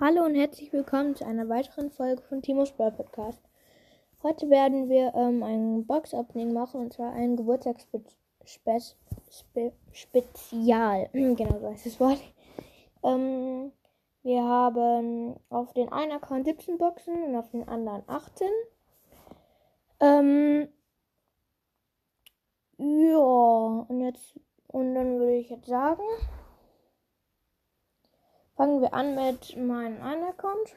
Hallo und herzlich willkommen zu einer weiteren Folge von Timos Brawl Podcast. Heute werden wir ähm, ein Box-Opening machen und zwar ein Geburtstagsspezial. genau so heißt das Wort. Ähm, wir haben auf den einen Account 17 Boxen und auf den anderen 18. Ähm, ja, und jetzt, und dann würde ich jetzt sagen, Fangen wir an mit meinem einen Account.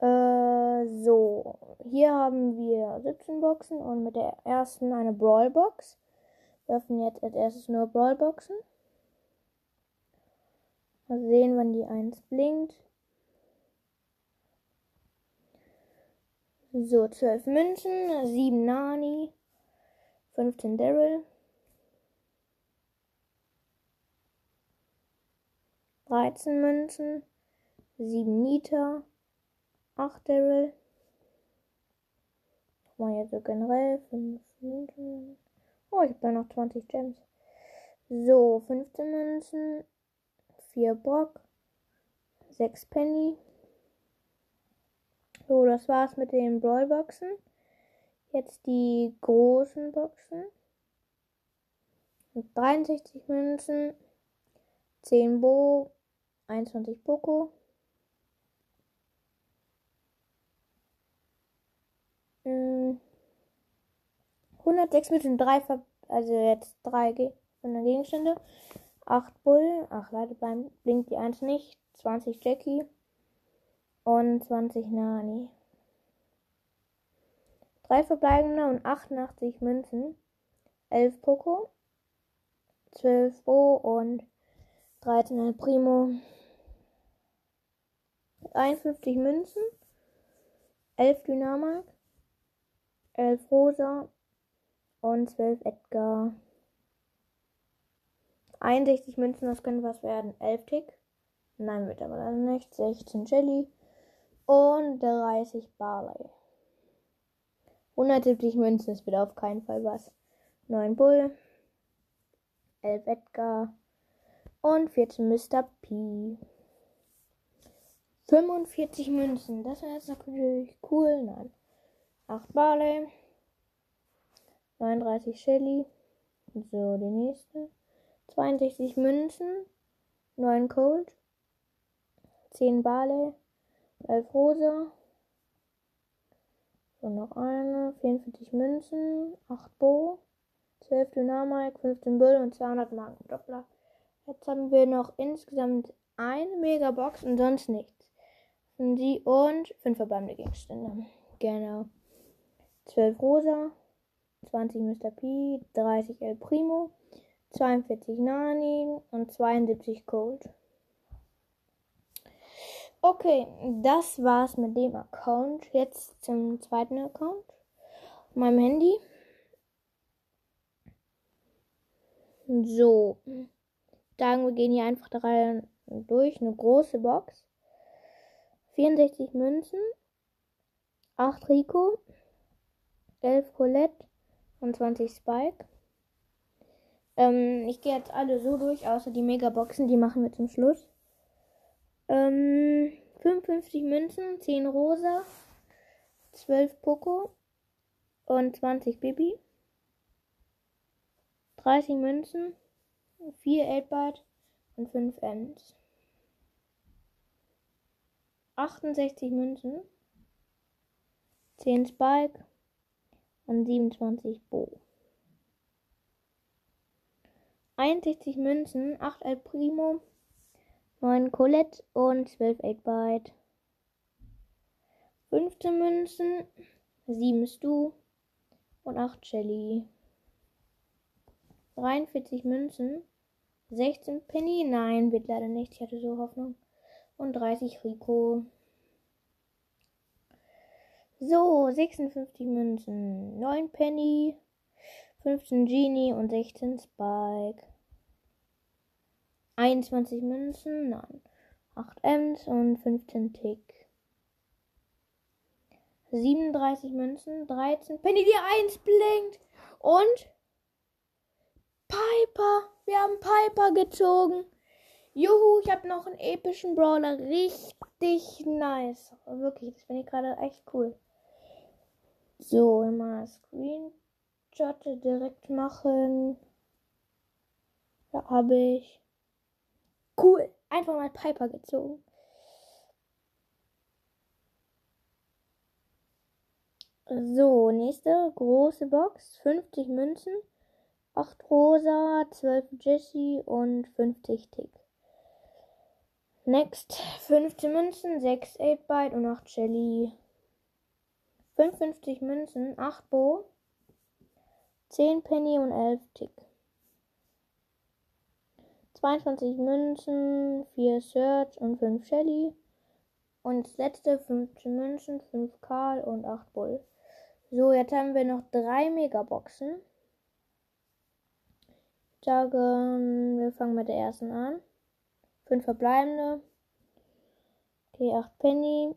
Äh, so, hier haben wir 17 Boxen und mit der ersten eine Brawl Box. Wir öffnen jetzt als erstes nur Brawl Boxen. Mal sehen, wann die 1 blinkt. So, 12 Münzen, 7 Nani, 15 Daryl, 13 Münzen, 7 Nita, 8 Daryl. Mal jetzt so generell 5 Münzen. Oh, ich habe da noch 20 Gems. So, 15 Münzen, 4 Brock, 6 Penny. So, das war's mit den Brawlboxen. Jetzt die großen Boxen. 63 Münzen, 10 Bo, 21 Poco. Hm. 106 mit den 3, also jetzt 3 Gegenstände. 8 Bull, ach leider blinkt die 1 nicht. 20 Jackie und 20 Nani. 3 verbleibende und 88 Münzen. 11 Poco, 12 Bo und 13 El Primo. 51 Münzen, 11 Dynamik, 11 Rosa und 12 Edgar. 61 Münzen, das könnte was werden. 11 Tick. Nein, wird aber dann nicht. 16 Jelly und 30 Barley. 170 Münzen, das wird auf keinen Fall was. 9 Bull, 11 Edgar und 14 Mr. P. 45 Münzen. Das wäre jetzt natürlich cool. Nein. 8 Barley. 39 Shelly. So, die nächste. 62 Münzen. 9 Cold. 10 Barley. 11 Rosa. So, noch eine. 44 Münzen. 8 Bo. 12 Dynamik. 15 Bull und 200 Marken Doppler. Jetzt haben wir noch insgesamt eine Megabox und sonst nichts sie und 5 verbleibende Gegenstände. Genau. 12 Rosa, 20 Mr. P, 30 El Primo, 42 Nani und 72 Cold. Okay, das war's mit dem Account. Jetzt zum zweiten Account. Meinem Handy. So. Sagen wir gehen hier einfach drei durch. Eine große Box. 64 Münzen, 8 Rico, 11 Colette und 20 Spike. Ähm, ich gehe jetzt alle so durch, außer die Megaboxen, die machen wir zum Schluss. Ähm, 55 Münzen, 10 Rosa, 12 Poco und 20 Bibi. 30 Münzen, 4 8 und 5 Ends. 68 Münzen, 10 Spike und 27 Bo. 61 Münzen, 8 El Primo, 9 Colette und 12 8-Byte. 15 Münzen, 7 Stu und 8 Shelly. 43 Münzen, 16 Penny, nein, wird leider nicht, ich hatte so Hoffnung und 30 Rico. So, 56 Münzen, 9 Penny, 15 Genie und 16 Spike. 21 Münzen, nein, 8 Ms und 15 Tick. 37 Münzen, 13 Penny, die 1 blinkt. Und Piper, wir haben Piper gezogen. Juhu, ich habe noch einen epischen Brawler. Richtig nice. Wirklich, das finde ich gerade echt cool. So, immer Screenshot direkt machen. Ja, habe ich. Cool. Einfach mal Piper gezogen. So, nächste große Box. 50 Münzen, 8 Rosa, 12 Jessie und 50 Tick. Next, 15 Münzen, 6 8-Byte und 8 Shelly. 55 Münzen, 8 Bo, 10 Penny und 11 Tick. 22 Münzen, 4 Search und 5 Shelly. Und letzte 15 Münzen, 5 Karl und 8 Bull. So, jetzt haben wir noch drei Megaboxen. Ich sage, wir fangen mit der ersten an. Fünf verbleibende. Okay, 8 Penny.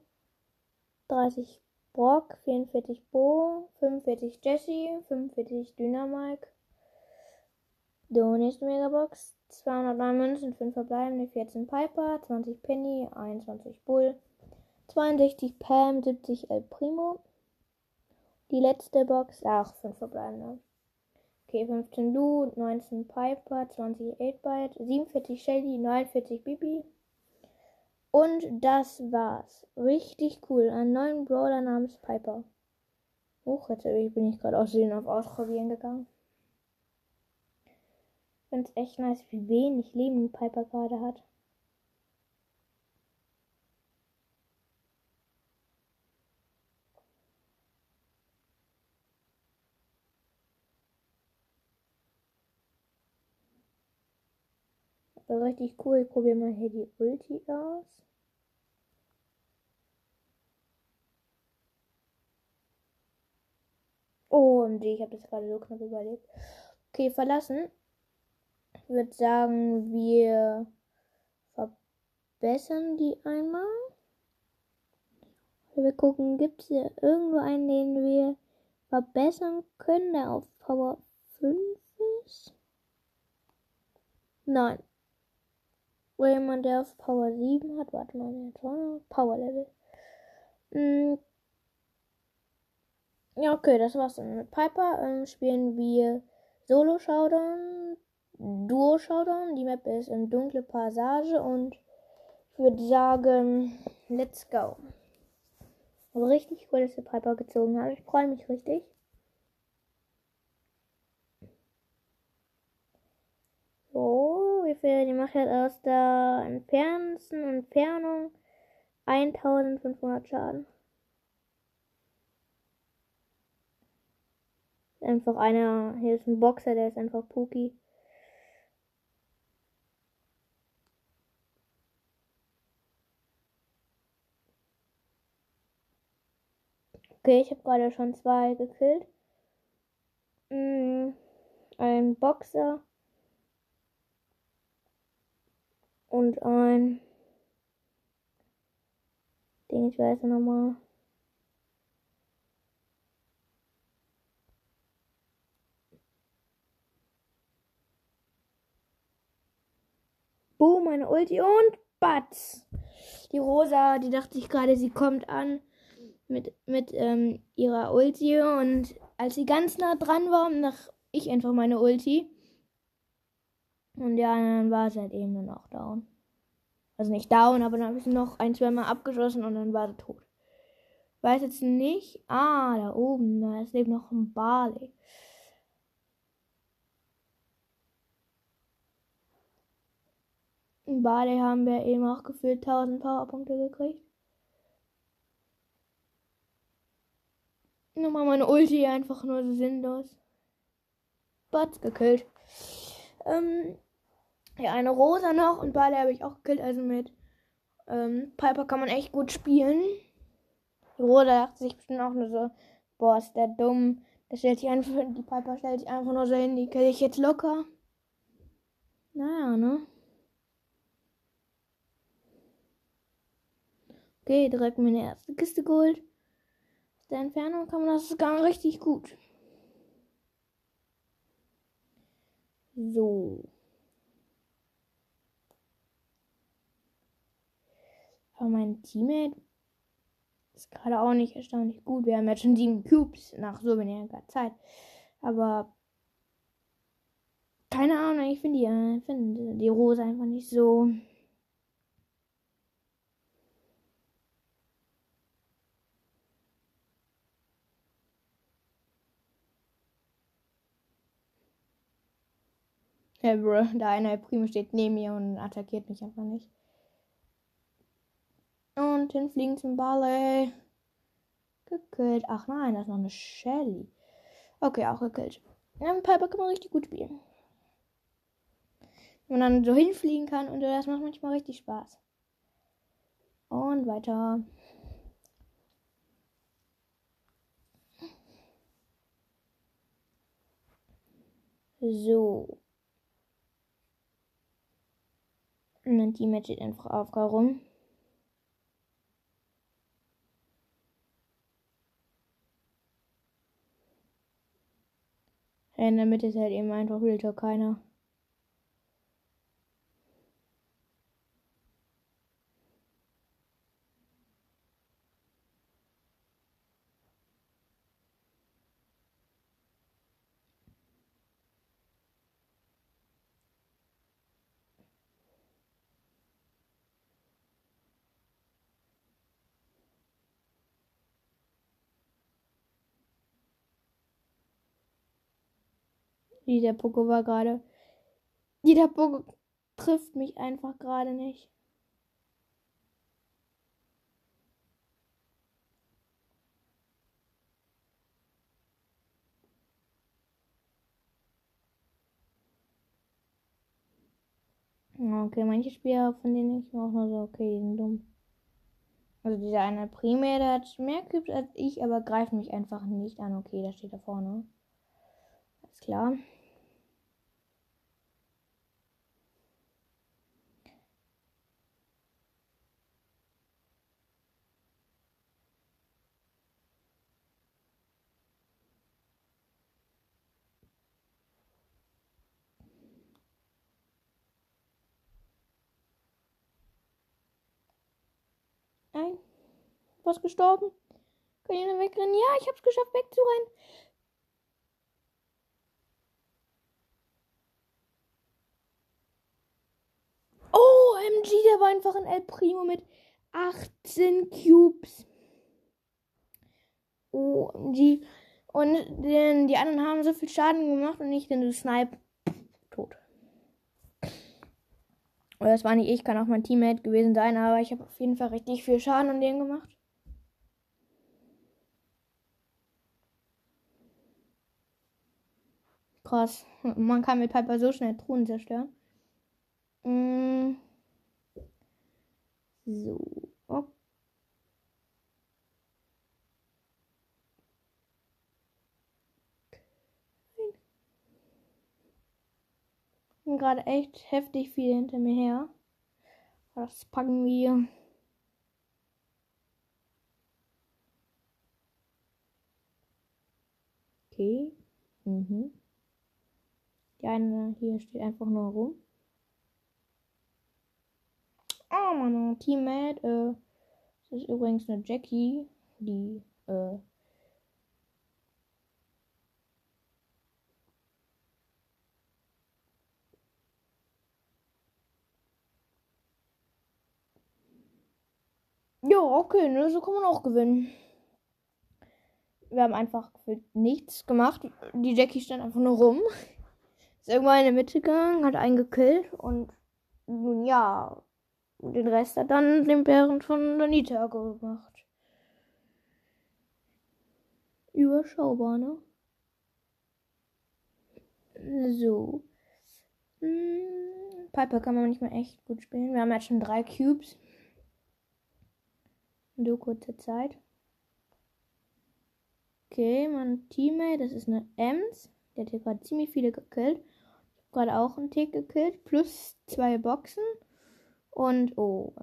30 Brock, 44 Bo, 45 Jesse, 45 Dynamike. Nächste Megabox. 209 Münzen, 5 verbleibende, 14 Piper, 20 Penny, 21 Bull, 62 Pam, 70 El Primo, die letzte Box, ach, 5 verbleibende. Okay, 15 Lu, 19 Piper, 20 8-Byte, 47 Shelly, 49 Bibi. Und das war's. Richtig cool. Ein neuen Brawler namens Piper. Hoch, jetzt bin ich gerade aus Versehen auf Ausprobieren gegangen. Ich finde es echt nice, wie wenig Leben Piper gerade hat. Richtig cool. Ich probiere mal hier die Ulti aus. Oh, ich habe das gerade so knapp überlebt. Okay, verlassen. Ich würde sagen, wir verbessern die einmal. Wir gucken, gibt es hier irgendwo einen, den wir verbessern können, der auf Power 5 ist? Nein. Oder jemand, der auf Power 7 hat. Warte mal, jetzt Power Level. Hm. Ja, okay, das war's dann mit Piper. Ähm, spielen wir Solo Showdown, Duo Showdown. Die Map ist in dunkle Passage und ich würde sagen, let's go. Richtig cool, dass der Piper gezogen hat. Ich freue mich richtig. Viel die macht jetzt aus der entfernsten Entfernung 1500 Schaden. Einfach einer, hier ist ein Boxer, der ist einfach Puki. Okay, ich habe gerade schon zwei gekillt. Mm, ein Boxer. Und ein Ding, ich weiß nochmal. Boom, meine Ulti und Batz. Die Rosa, die dachte ich gerade, sie kommt an mit, mit ähm, ihrer Ulti und als sie ganz nah dran war, nach ich einfach meine Ulti. Und ja, dann war sie halt eben dann auch down. Also nicht down, aber dann habe ich noch ein, zwei Mal abgeschossen und dann war sie tot. Weiß jetzt nicht. Ah, da oben, da ist eben noch ein Barley. In Barley haben wir eben auch gefühlt 1000 Powerpunkte gekriegt. Nochmal meine Ulti einfach nur so sinnlos. Bots gekillt. Ähm, ja, eine Rosa noch und Barley habe ich auch gekillt, also mit ähm, Piper kann man echt gut spielen. Die Rosa dachte sich bestimmt auch nur so, boah, ist der dumm. Der stellt sich einfach, die Piper stellt sich einfach nur so hin, die kill ich jetzt locker. Naja, ne? Okay, direkt meine erste Kiste geholt. Aus der Entfernung kann man das gar richtig gut. So. Aber mein Teammate ist gerade auch nicht erstaunlich gut. Wir haben jetzt schon sieben Cubes nach so weniger Zeit. Aber keine Ahnung, ich finde die, äh, find die Rose einfach nicht so. Ja, Bro, da eine Primo steht neben mir und attackiert mich einfach nicht. Und hinfliegen zum Barley. Gekillt. Ach nein, da ist noch eine Shelly. Okay, auch gekillt. Ja, Piper kann man richtig gut spielen. Wenn man dann so hinfliegen kann und das macht manchmal richtig Spaß. Und weiter. So. Und die Match steht einfach auf rum. In der Mitte ist halt eben einfach Realtor keiner. Dieser Poko war gerade. Jeder Poko trifft mich einfach gerade nicht. Okay, manche Spieler, von denen ich auch nur so, okay, die sind dumm. Also dieser eine Primär, der hat mehr Cubes als ich, aber greift mich einfach nicht an. Okay, da steht da vorne. Klar. Nein. Was gestorben? Ich noch wegrennen? Ja, ich hab's geschafft, wegzurennen. Oh, MG, der war einfach ein El Primo mit 18 Cubes. OMG. Und den, die anderen haben so viel Schaden gemacht und ich den Snipe tot. Oder das war nicht ich, kann auch mein Teammate gewesen sein, aber ich habe auf jeden Fall richtig viel Schaden an dem gemacht. Krass. Man kann mit Piper so schnell Truhen zerstören. Mm. So. Okay. gerade echt heftig viel hinter mir her. Das packen wir. Okay. Mhm. Die eine hier steht einfach nur rum. Oh, meine Teammate. Äh, das ist übrigens eine Jackie, die äh, Ja, okay, ne, so kann man auch gewinnen. Wir haben einfach nichts gemacht. Die Jackie stand einfach nur rum. Ist irgendwann in der Mitte gegangen, hat einen gekillt und nun ja, den Rest hat dann den Bären von Danita gemacht. Überschaubar, ne? So. Hm, Piper kann man nicht mehr echt gut spielen. Wir haben jetzt schon drei Cubes in so kurzer Zeit. Okay, mein Teammate, das ist eine Ems. Der hat hier gerade ziemlich viele gekillt. Ich habe gerade auch einen Tick gekillt. Plus zwei Boxen. Und oh,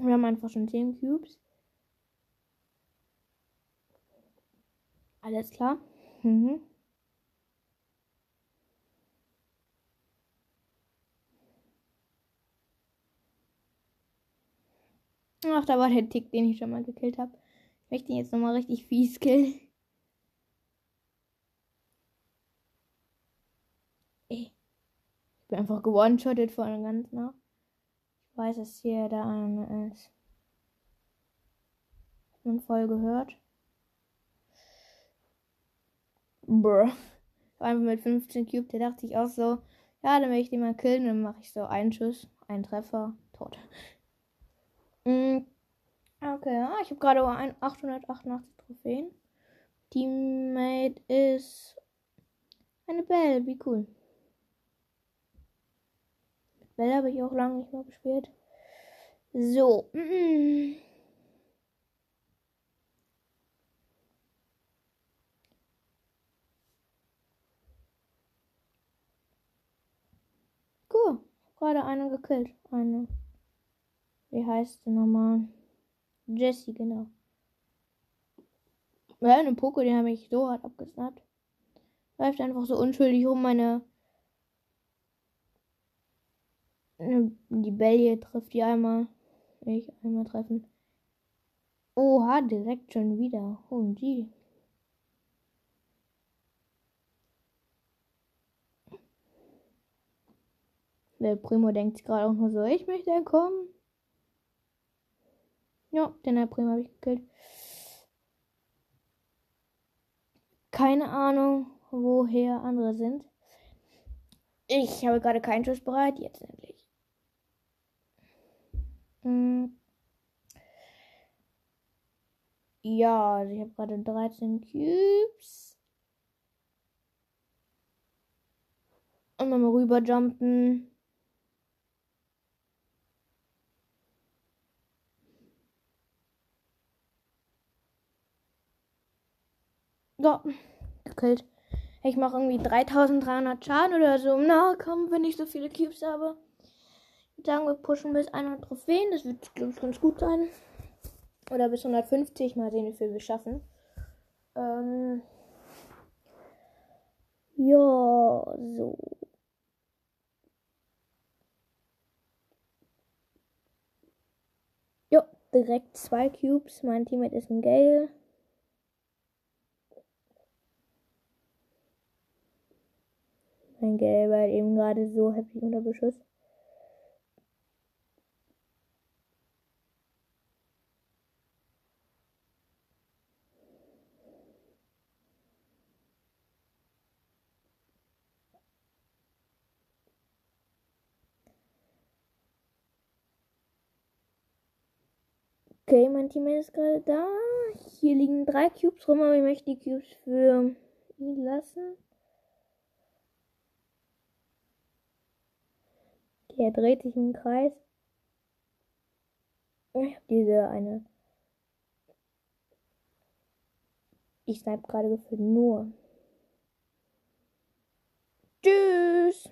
Wir haben einfach schon 10 Cubes. Alles klar. Mhm. Ach, da war der Tick, den ich schon mal gekillt habe. Ich möchte ihn jetzt nochmal richtig fies killen. Bin einfach gewone-shottet von ganz nah. Ich weiß, dass hier der eine ist. Man voll gehört. Brr. Einfach mit 15 Cube, der dachte ich auch so, ja, dann will ich den mal killen, dann mache ich so einen Schuss, einen Treffer, tot. Mm, okay, ja, ich habe gerade 888 Trophäen. Teammate ist eine Belle, wie cool. Mit Belle habe ich auch lange nicht mehr gespielt. So. Cool. Gerade eine gekillt. Eine. Wie heißt sie nochmal? Jessie, genau. Ja, eine Poko, den habe ich so hart abgesnappt. Läuft einfach so unschuldig rum, meine. Die Belle trifft die einmal. Ich einmal treffen. Oha, direkt schon wieder. Oh, die. Der Primo denkt gerade auch nur so, ich möchte entkommen. Ja, den Herr Primo habe ich gekillt. Keine Ahnung, woher andere sind. Ich habe gerade keinen Schuss bereit. Jetzt endlich. Hm. Ja, also ich habe gerade 13 Cubes. Und nochmal rüberjumpen. Ja, gekillt. Ich mache irgendwie 3300 Schaden oder so im Nahkampf, wenn ich so viele Cubes habe. Sagen, wir pushen bis 100 Trophäen. Das wird, glaube ich, ganz gut sein. Oder bis 150. Mal sehen, wie viel wir schaffen. Ähm ja, so. Ja, direkt zwei Cubes. Mein Teammate ist ein Gale. Mein Gelber hat eben gerade so heftig unter Beschuss. Okay, mein Team ist gerade da. Hier liegen drei Cubes rum, aber ich möchte die Cubes für ihn lassen. Der dreht sich im Kreis. Ich habe diese eine. Ich snipe gerade gefühlt nur. Tschüss.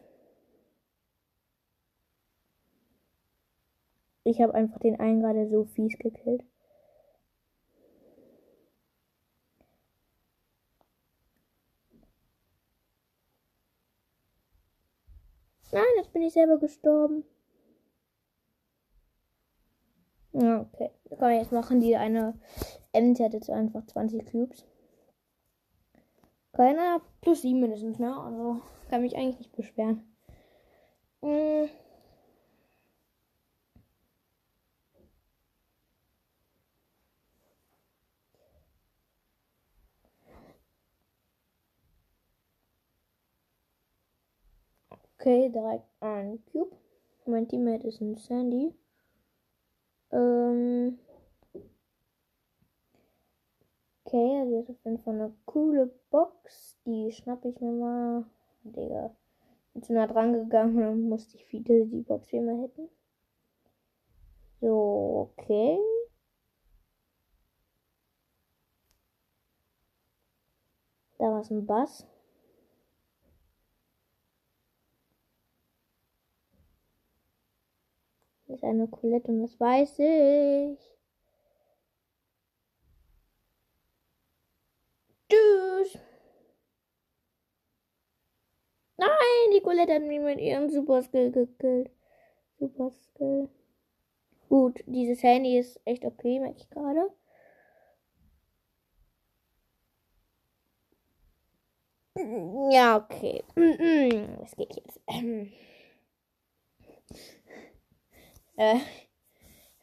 Ich habe einfach den einen gerade so fies gekillt. Nein, jetzt bin ich selber gestorben. Ja, okay. Komm, jetzt machen die eine Ente hat jetzt einfach 20 Cubes. Keiner plus 7 mindestens, ne? Also kann mich eigentlich nicht beschweren. Hm. Okay, direkt ein Cube. Mein Teammate ist ein Sandy. Ähm. Okay, also ist auf jeden Fall eine coole Box. Die schnappe ich mir mal. Digga. Bin zu nah dran gegangen und musste ich viele die Box wie immer hätten. So, okay. Da war es ein Bass. Ist eine Colette und das weiß ich. Tschüss. Nein, die Colette hat mich mit ihrem Super Skill gekillt. Super Skill. Gut, dieses Handy ist echt okay, merke ich gerade. Ja, okay. Was geht jetzt? äh,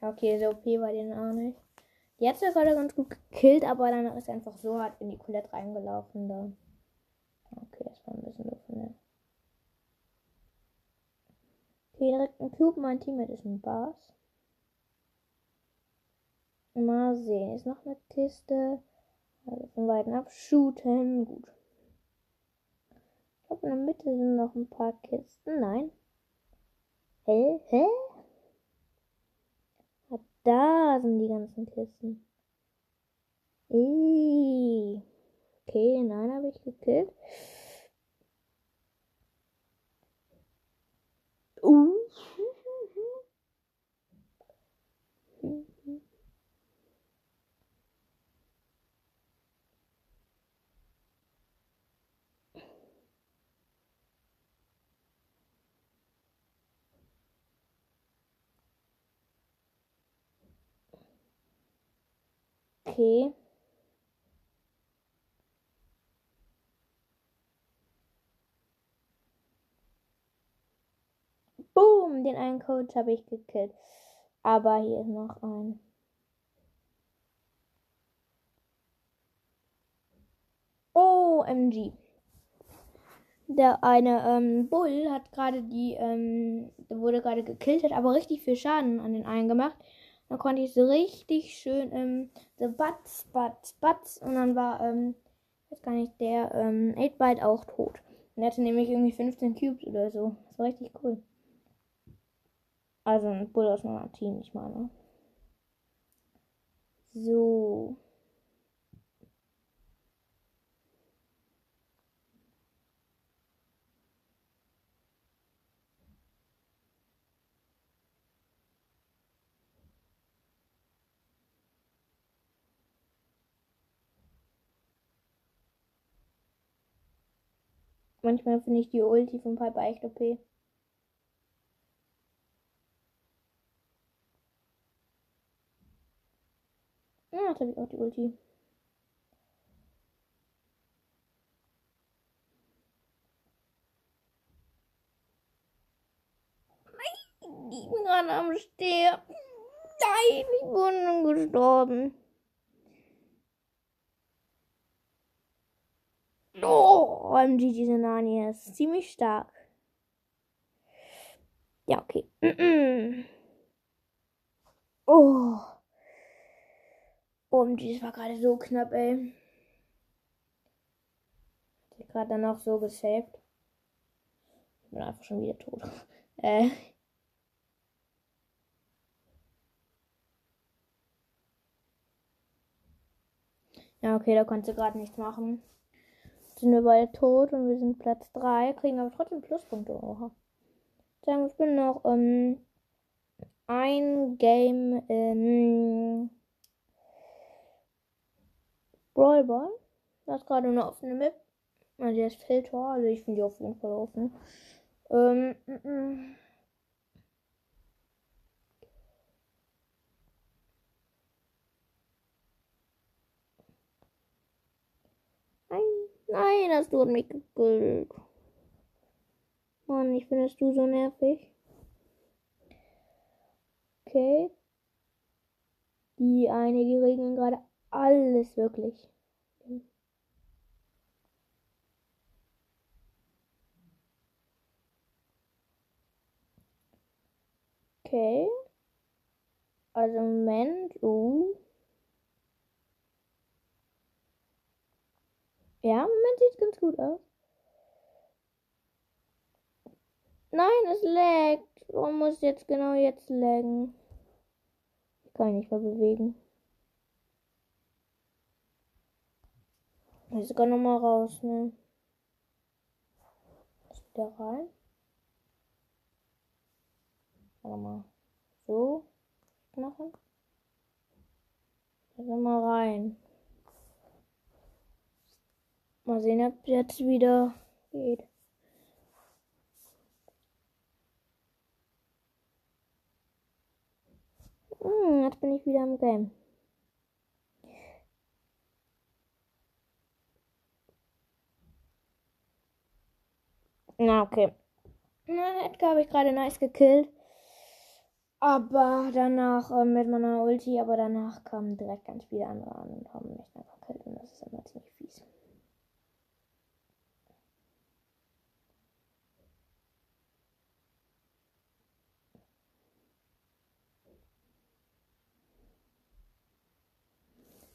okay, so OP war den auch nicht. Die hat zwar gerade ganz gut gekillt, aber dann ist er einfach so hart in die Colette reingelaufen. Da. Okay, das war ein bisschen doof. Ne? Okay, direkt ein Cube. Mein Teammate ist ein Bass. Mal sehen. Ist noch eine Kiste. Also von Weitem abschuten. Gut. Ich glaube, in der Mitte sind noch ein paar Kisten. Nein. Hä? Hä? Da sind die ganzen Kisten. Eee. Okay, nein, habe ich gekillt. Uh. Okay. Boom, den einen Coach habe ich gekillt. Aber hier ist noch ein. OMG. Der eine ähm, Bull hat gerade die, ähm, wurde gerade gekillt, hat aber richtig viel Schaden an den einen gemacht. Dann konnte ich so richtig schön, ähm, so Batz, Batz, Batz. Und dann war, ähm, weiß gar nicht, der, ähm, 8-Byte auch tot. Und er hatte nämlich irgendwie 15 Cubes oder so. Das war richtig cool. Also ein Bull aus meinem Team, ich meine. So. Manchmal finde ich die Ulti von Piper echt OP. Ja, jetzt habe ich auch die Ulti. Ich bin gerade am Sterben. Nein, ich bin gestorben. Oh, OMG, diese Nani ist ziemlich stark. Ja, okay. Oh. OMG, das war gerade so knapp, ey. Ich hab gerade dann auch so gesaved. Ich bin einfach schon wieder tot. äh. Ja, okay, da konnte gerade nichts machen. Sind wir beide tot und wir sind Platz 3, kriegen aber trotzdem Pluspunkte. Oha. Sagen, ich bin noch ähm, ein Game in Brawl Ball. Das ist gerade eine offene Map. Also der ist Filter, also ich finde die auf jeden Fall offen. Ähm, m -m. Nein, nein, das tut mich gekillt. Mann, ich findest du so nervig. Okay. Die eine, die regeln gerade alles wirklich. Okay. Also Moment, uh. Ja, Moment sieht ganz gut aus. Nein, es laggt. Warum muss jetzt genau jetzt laggen? Ich kann nicht mehr bewegen. Ich sogar nochmal rausnehmen. Ist wieder rein. Warte mal. So machen. Also mal rein. Mal sehen, ob jetzt wieder geht. Hm, jetzt bin ich wieder im Game. Na, okay. Na, Edgar habe ich gerade nice gekillt. Aber danach äh, mit meiner Ulti, aber danach kamen direkt ganz viele andere an und haben mich einfach gekillt. Und das ist immer ziemlich fies.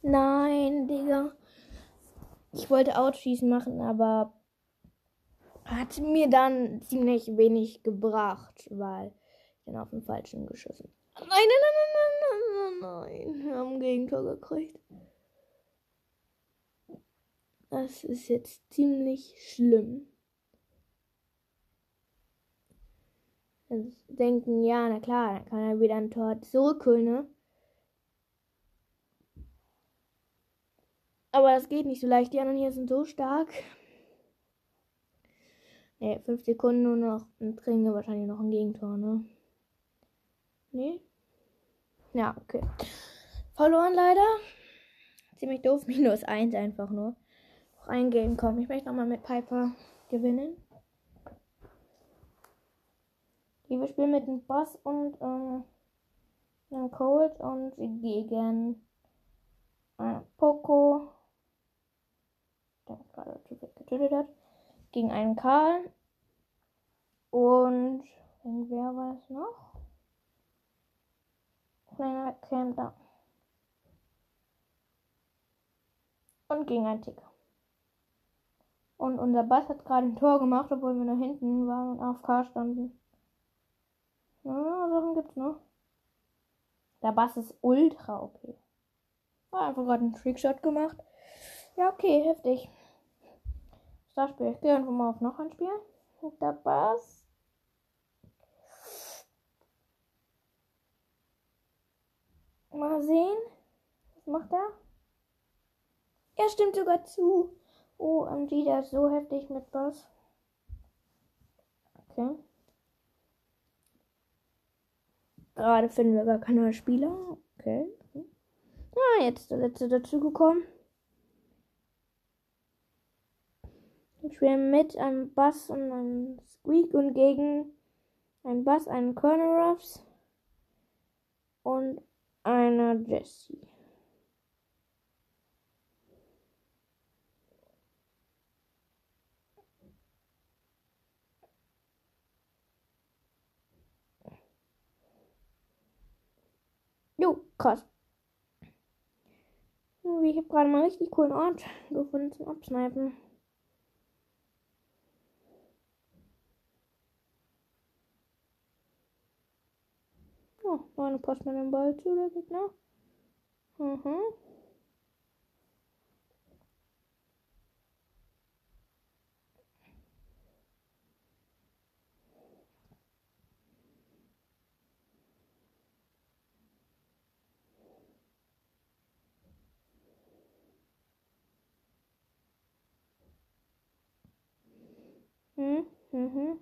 Nein, Digga. Ich wollte Outschießen machen, aber hat mir dann ziemlich wenig gebracht, weil ich dann auf den falschen geschossen. Nein, nein, nein, nein, nein, nein, nein. Wir haben ein Gegentor gekriegt. Das ist jetzt ziemlich schlimm. Jetzt denken, ja, na klar, dann kann er wieder ein Tor zurückholen, ne? Aber das geht nicht so leicht. Die anderen hier sind so stark. Ne, 5 Sekunden nur noch. Dann kriegen wir wahrscheinlich noch ein Gegentor, ne? Ne? Ja, okay. Verloren leider. Ziemlich doof. Minus 1 einfach nur. Noch ein Game kommen. Ich möchte nochmal mit Piper gewinnen. Hier, wir spielen mit dem Boss und ähm, einem Cold und gegen äh, Poco der gerade getötet hat, gegen einen Karl. Und wer war es noch? Kleiner Camper. Und gegen einen Ticker. Und unser Bass hat gerade ein Tor gemacht, obwohl wir nach hinten waren und auf K standen. Ja, Sachen gibt's noch. Der Bass ist ultra okay. War einfach gerade einen Trickshot gemacht. Ja, okay, heftig. Startspiel. Ich gehe einfach mal auf noch ein Spiel. Mit der Bass. Mal sehen. Was macht er? Er stimmt sogar zu. Oh, MG, der ist so heftig mit Bass. Okay. Gerade finden wir gar keine Spieler. Okay. Ah, jetzt ist der letzte dazu Ich spiele mit einem Bass und einem Squeak und gegen einen Bass, einen Colonel Ruffs und einer Jessie. Jo, krass. Ich habe gerade mal richtig coolen Ort gefunden zum Absnipen. Oh, meine passt mir den Ball zu, der Gegner. Mhm. Mhm.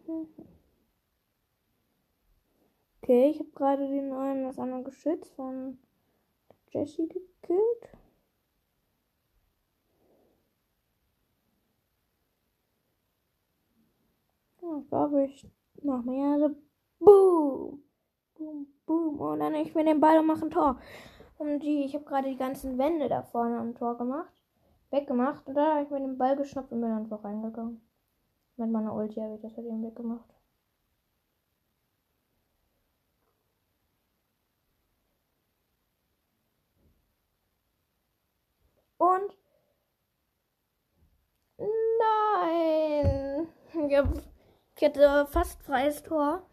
Okay, ich habe gerade den einen das andere Geschütz von Jesse gekillt. Ja, glaube ich. Mach mir so. Boom! Boom, boom. Und dann ich mir den Ball und mache ein Tor. Und die, ich habe gerade die ganzen Wände da vorne am Tor gemacht. Weggemacht. Und dann habe ich mir den Ball geschnappt und bin einfach reingegangen. Mit meiner Ulti habe ich das halt eben weggemacht. Und nein, ich, hatte fast freies Tor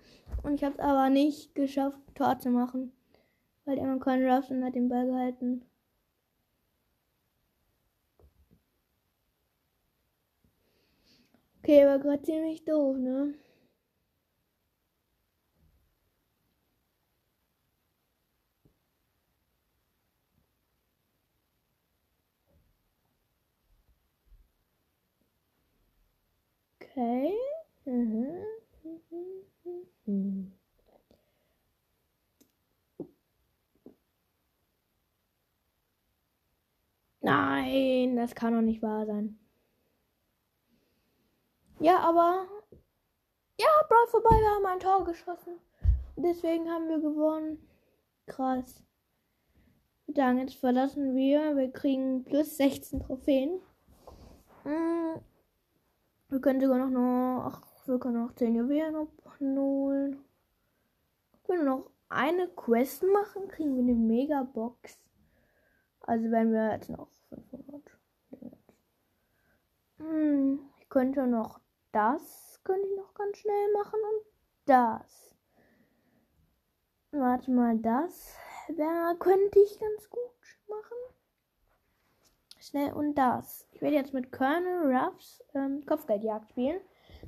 und ich habe es aber nicht geschafft, Tor zu machen, weil immer kein Ruffin hat den Ball gehalten. Okay, war gerade ziemlich doof, ne? Okay. Nein, das kann doch nicht wahr sein. Ja, aber. Ja, Brawl vorbei, wir haben ein Tor geschossen. Und deswegen haben wir gewonnen. Krass. Dann jetzt verlassen wir. Wir kriegen plus 16 Trophäen. Mhm. Wir können sogar noch nur. Ach, wir können noch 10 Juwelen abholen. Wenn wir noch eine Quest machen, kriegen wir eine Mega-Box. Also wenn wir jetzt noch 500. Hm, ich könnte noch das, könnte ich noch ganz schnell machen und das. Warte mal, das da könnte ich ganz gut machen. Schnell und das. Ich werde jetzt mit Colonel Ruffs ähm, Kopfgeldjagd spielen.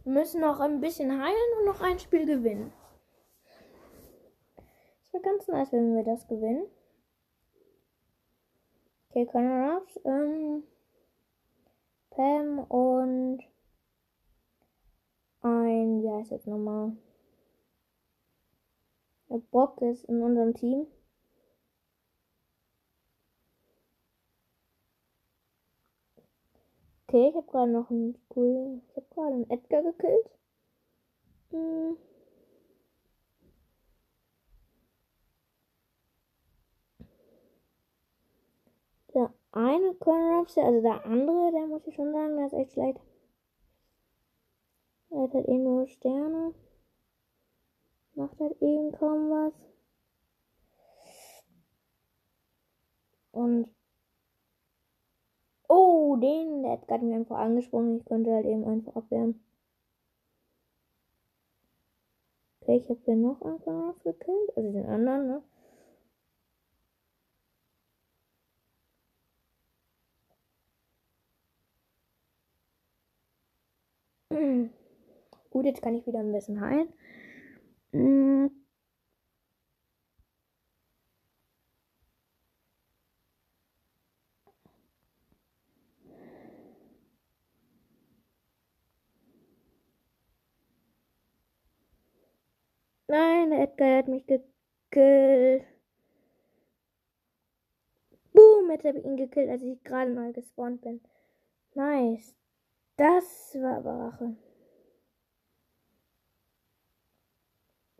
Wir müssen noch ein bisschen heilen und noch ein Spiel gewinnen. Es wäre ganz nice, wenn wir das gewinnen. Okay, Colonel Ruffs, ähm, Pam und ein, wie heißt das nochmal? Der Brock ist in unserem Team. Okay, ich habe gerade noch einen coolen. Ich habe gerade einen Edgar gekillt. Hm. Der eine Conrad, also der andere, der muss ich schon sagen, der ist echt schlecht. Er hat halt eh nur Sterne. Macht halt eben kaum was. Und Den, der hat gerade mir einfach angesprungen. Ich konnte halt eben einfach abwehren. Okay, ich habe hier noch einen gekillt. Also den anderen, ne? Gut, jetzt kann ich wieder ein bisschen heilen. Nein, Edgar hat mich gekillt. Boom, jetzt habe ich ihn gekillt, als ich gerade neu gespawnt bin. Nice. Das war aber Rache.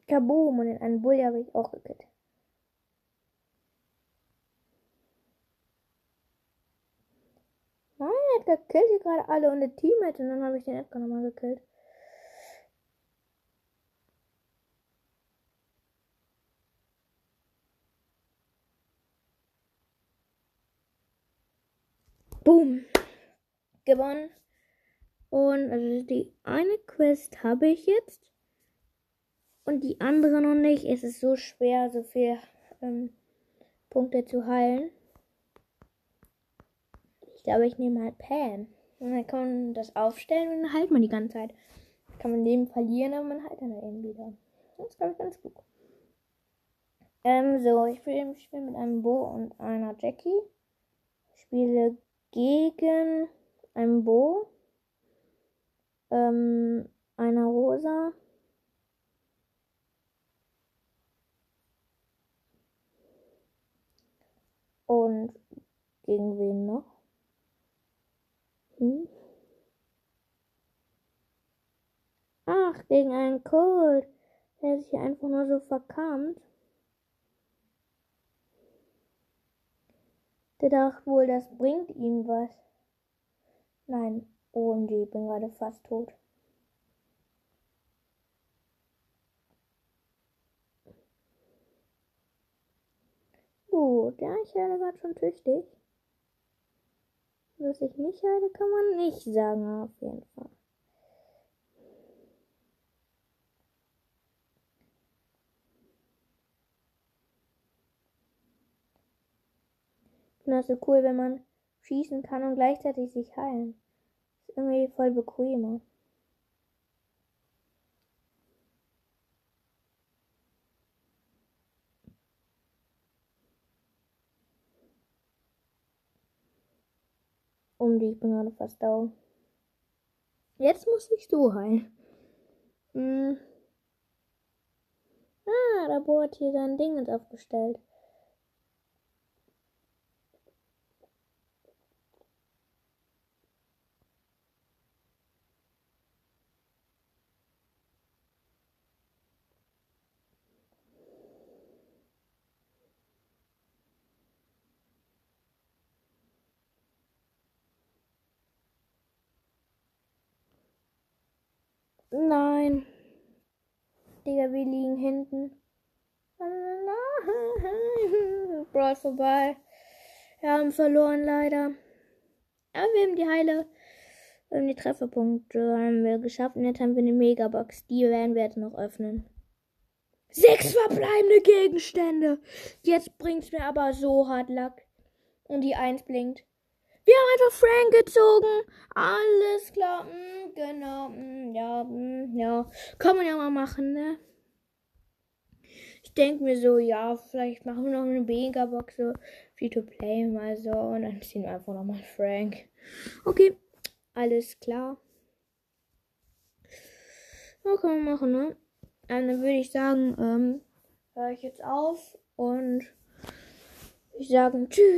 Kaboom, und in einen Bulli habe ich auch gekillt. Nein, Edgar killt hier gerade alle und der Teammate und dann habe ich den Edgar nochmal gekillt. Boom. Gewonnen. Und also die eine Quest habe ich jetzt. Und die andere noch nicht. Es ist so schwer, so viel ähm, Punkte zu heilen. Ich glaube, ich nehme halt Pan. Und dann kann man das aufstellen und dann heilt man die ganze Zeit. Kann man Leben verlieren, aber man heilt dann eben wieder. Das ist, glaube ich, ganz gut. Ähm, so, ich spiele spiel mit einem Bo und einer Jackie. Ich spiele gegen ein Bo, ähm, einer Rosa, und gegen wen noch? Hm? Ach, gegen einen Cold, der sich einfach nur so verkammt. Der dachte wohl, das bringt ihm was. Nein, OMG, ich bin gerade fast tot. Gut, ja, ich werde gerade schon tüchtig. Was ich nicht halte, kann man nicht sagen, auf jeden Fall. Finde das so cool, wenn man schießen kann und gleichzeitig sich heilen. ist irgendwie voll bequemer. Um die, ich bin gerade fast down. Jetzt muss ich so heilen. Hm. Ah, da hat hier sein Ding aufgestellt. Nein. Digga, wir liegen hinten. Brawl vorbei. Wir haben verloren leider. Aber wir haben die Heile. Wir haben die Trefferpunkte haben wir geschafft. Und jetzt haben wir eine Megabox. Die werden wir jetzt noch öffnen. Sechs verbleibende Gegenstände. Jetzt bringt's mir aber so hart Lack. Und die Eins blinkt. Wir haben einfach Frank gezogen. Alles klar. Mm, genau. Mm, ja, mm, ja. Kann man ja mal machen, ne? Ich denke mir so, ja, vielleicht machen wir noch eine Megabox so Free to Play mal so. Und dann ziehen wir einfach nochmal Frank. Okay. Alles klar. Ja, kann man machen, ne? dann würde ich sagen, ähm, höre ich jetzt auf und ich sage Tschüss.